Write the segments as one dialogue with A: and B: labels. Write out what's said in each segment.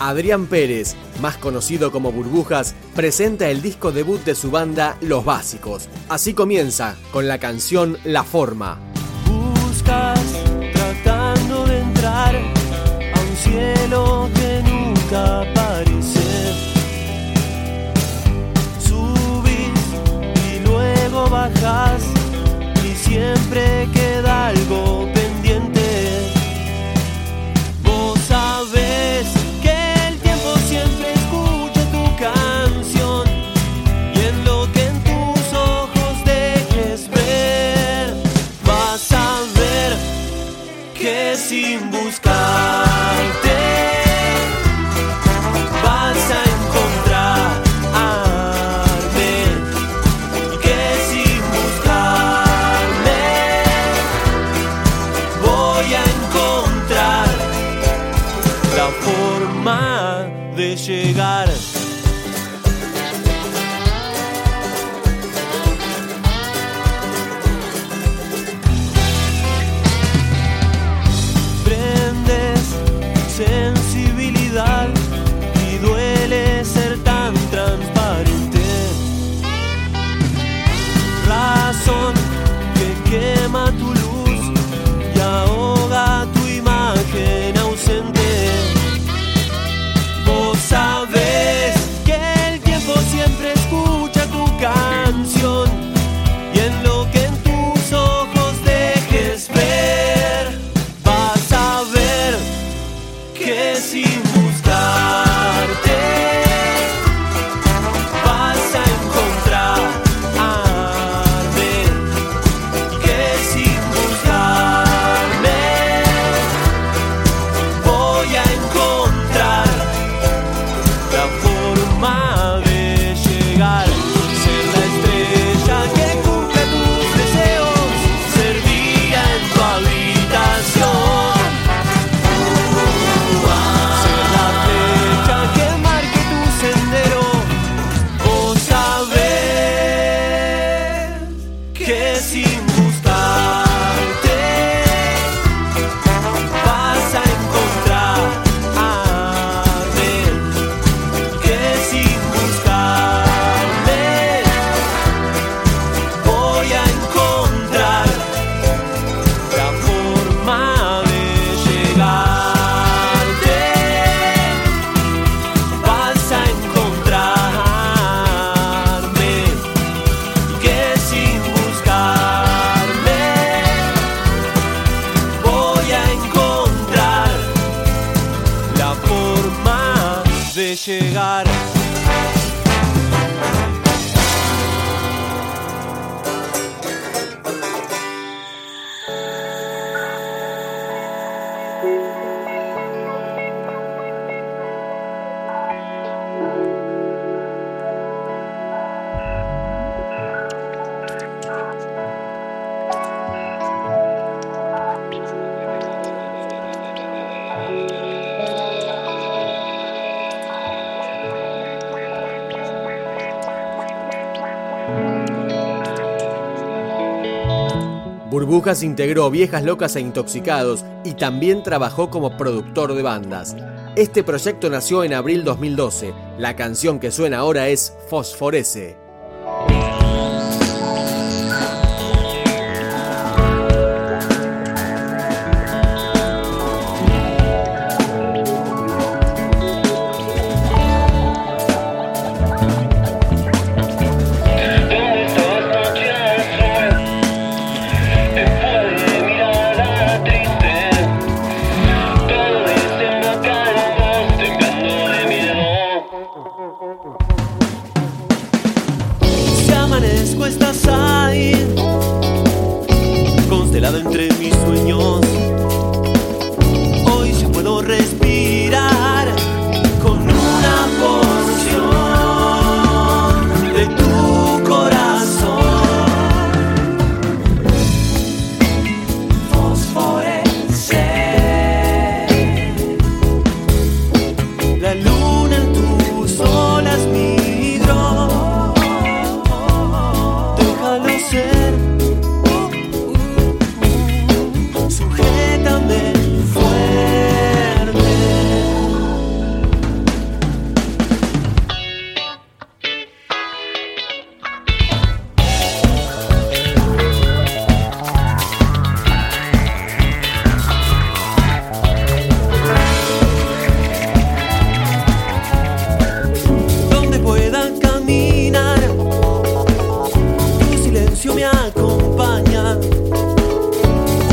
A: Adrián Pérez, más conocido como Burbujas, presenta el disco debut de su banda Los Básicos. Así comienza con la canción La Forma.
B: Buscas tratando de entrar a un cielo que nunca aparece. Subís y luego bajas y siempre que chegar.
A: Burbujas integró Viejas Locas e Intoxicados y también trabajó como productor de bandas. Este proyecto nació en abril 2012. La canción que suena ahora es Fosforece.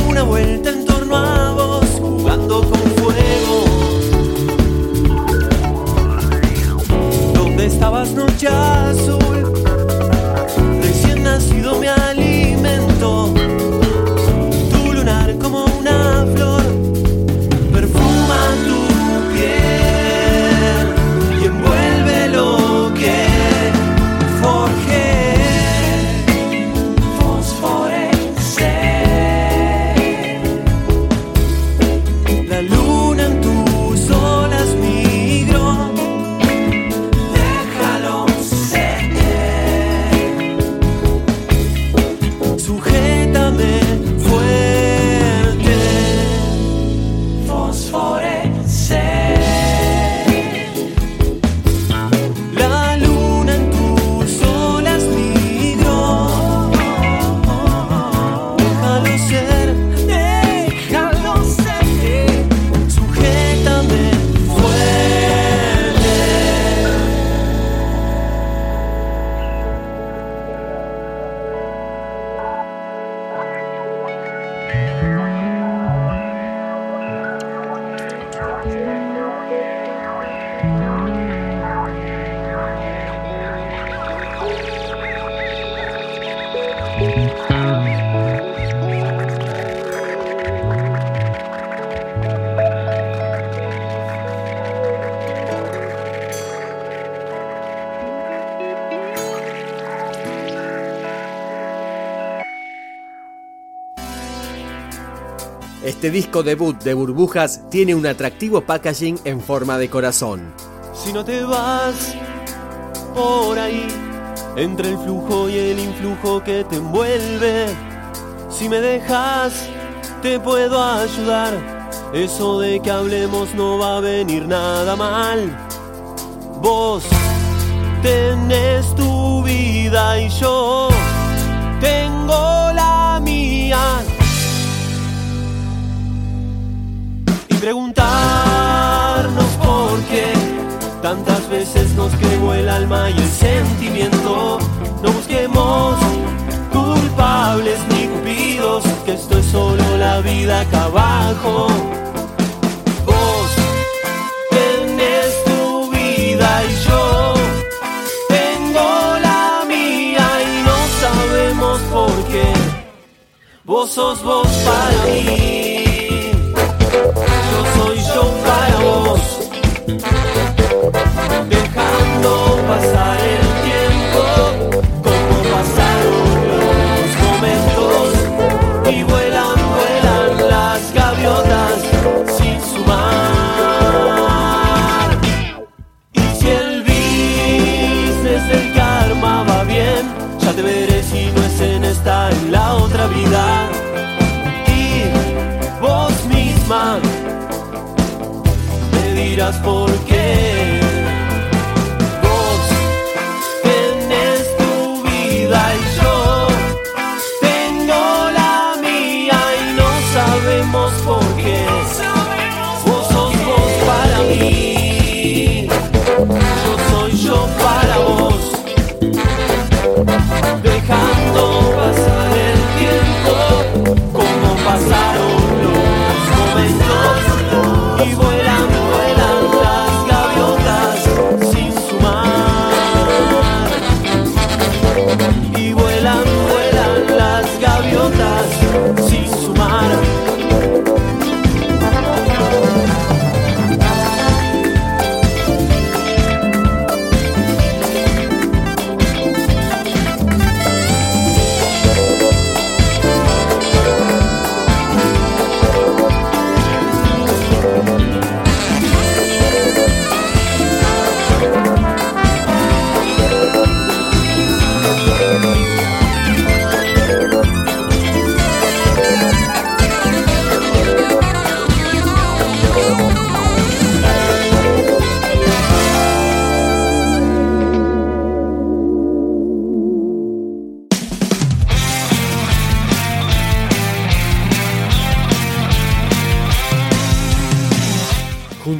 B: Una vuelta en
A: Este disco debut de Burbujas tiene un atractivo packaging en forma de corazón.
B: Si no te vas por ahí, entre el flujo y el influjo que te envuelve, si me dejas, te puedo ayudar. Eso de que hablemos no va a venir nada mal. Vos tenés tu vida y yo tengo la mía. Preguntarnos por qué tantas veces nos quemó el alma y el sentimiento. No busquemos culpables ni cupidos, que esto es solo la vida acá abajo. Vos tenés tu vida y yo tengo la mía y no sabemos por qué. Vos sos vos para mí. Yo soy yo para me dirás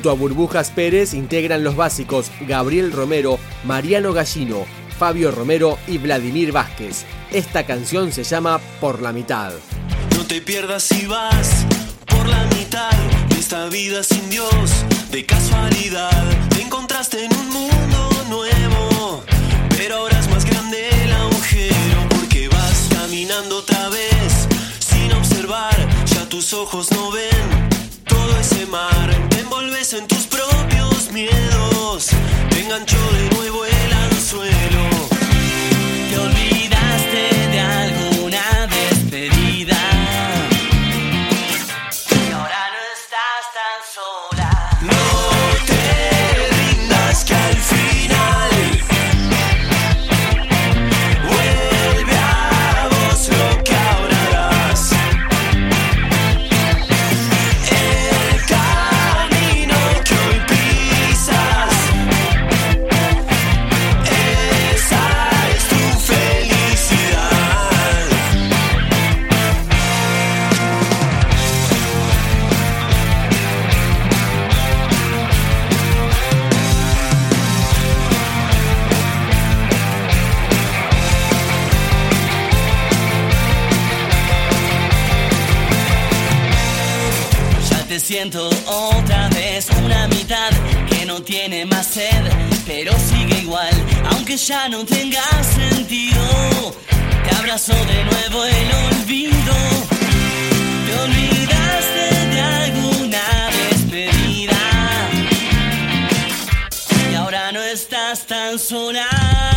A: Junto a Burbujas Pérez integran los básicos Gabriel Romero, Mariano Gallino, Fabio Romero y Vladimir Vázquez. Esta canción se llama Por la mitad.
B: No te pierdas si vas por la mitad de esta vida sin Dios. De casualidad te encontraste en un mundo nuevo, pero ahora es más grande el agujero porque vas caminando otra vez sin observar. Ya tus ojos no ven miedos.
C: Siento otra vez una mitad que no tiene más sed, pero sigue igual, aunque ya no tenga sentido. Te abrazo de nuevo el olvido. Te olvidaste de alguna despedida y ahora no estás tan sola.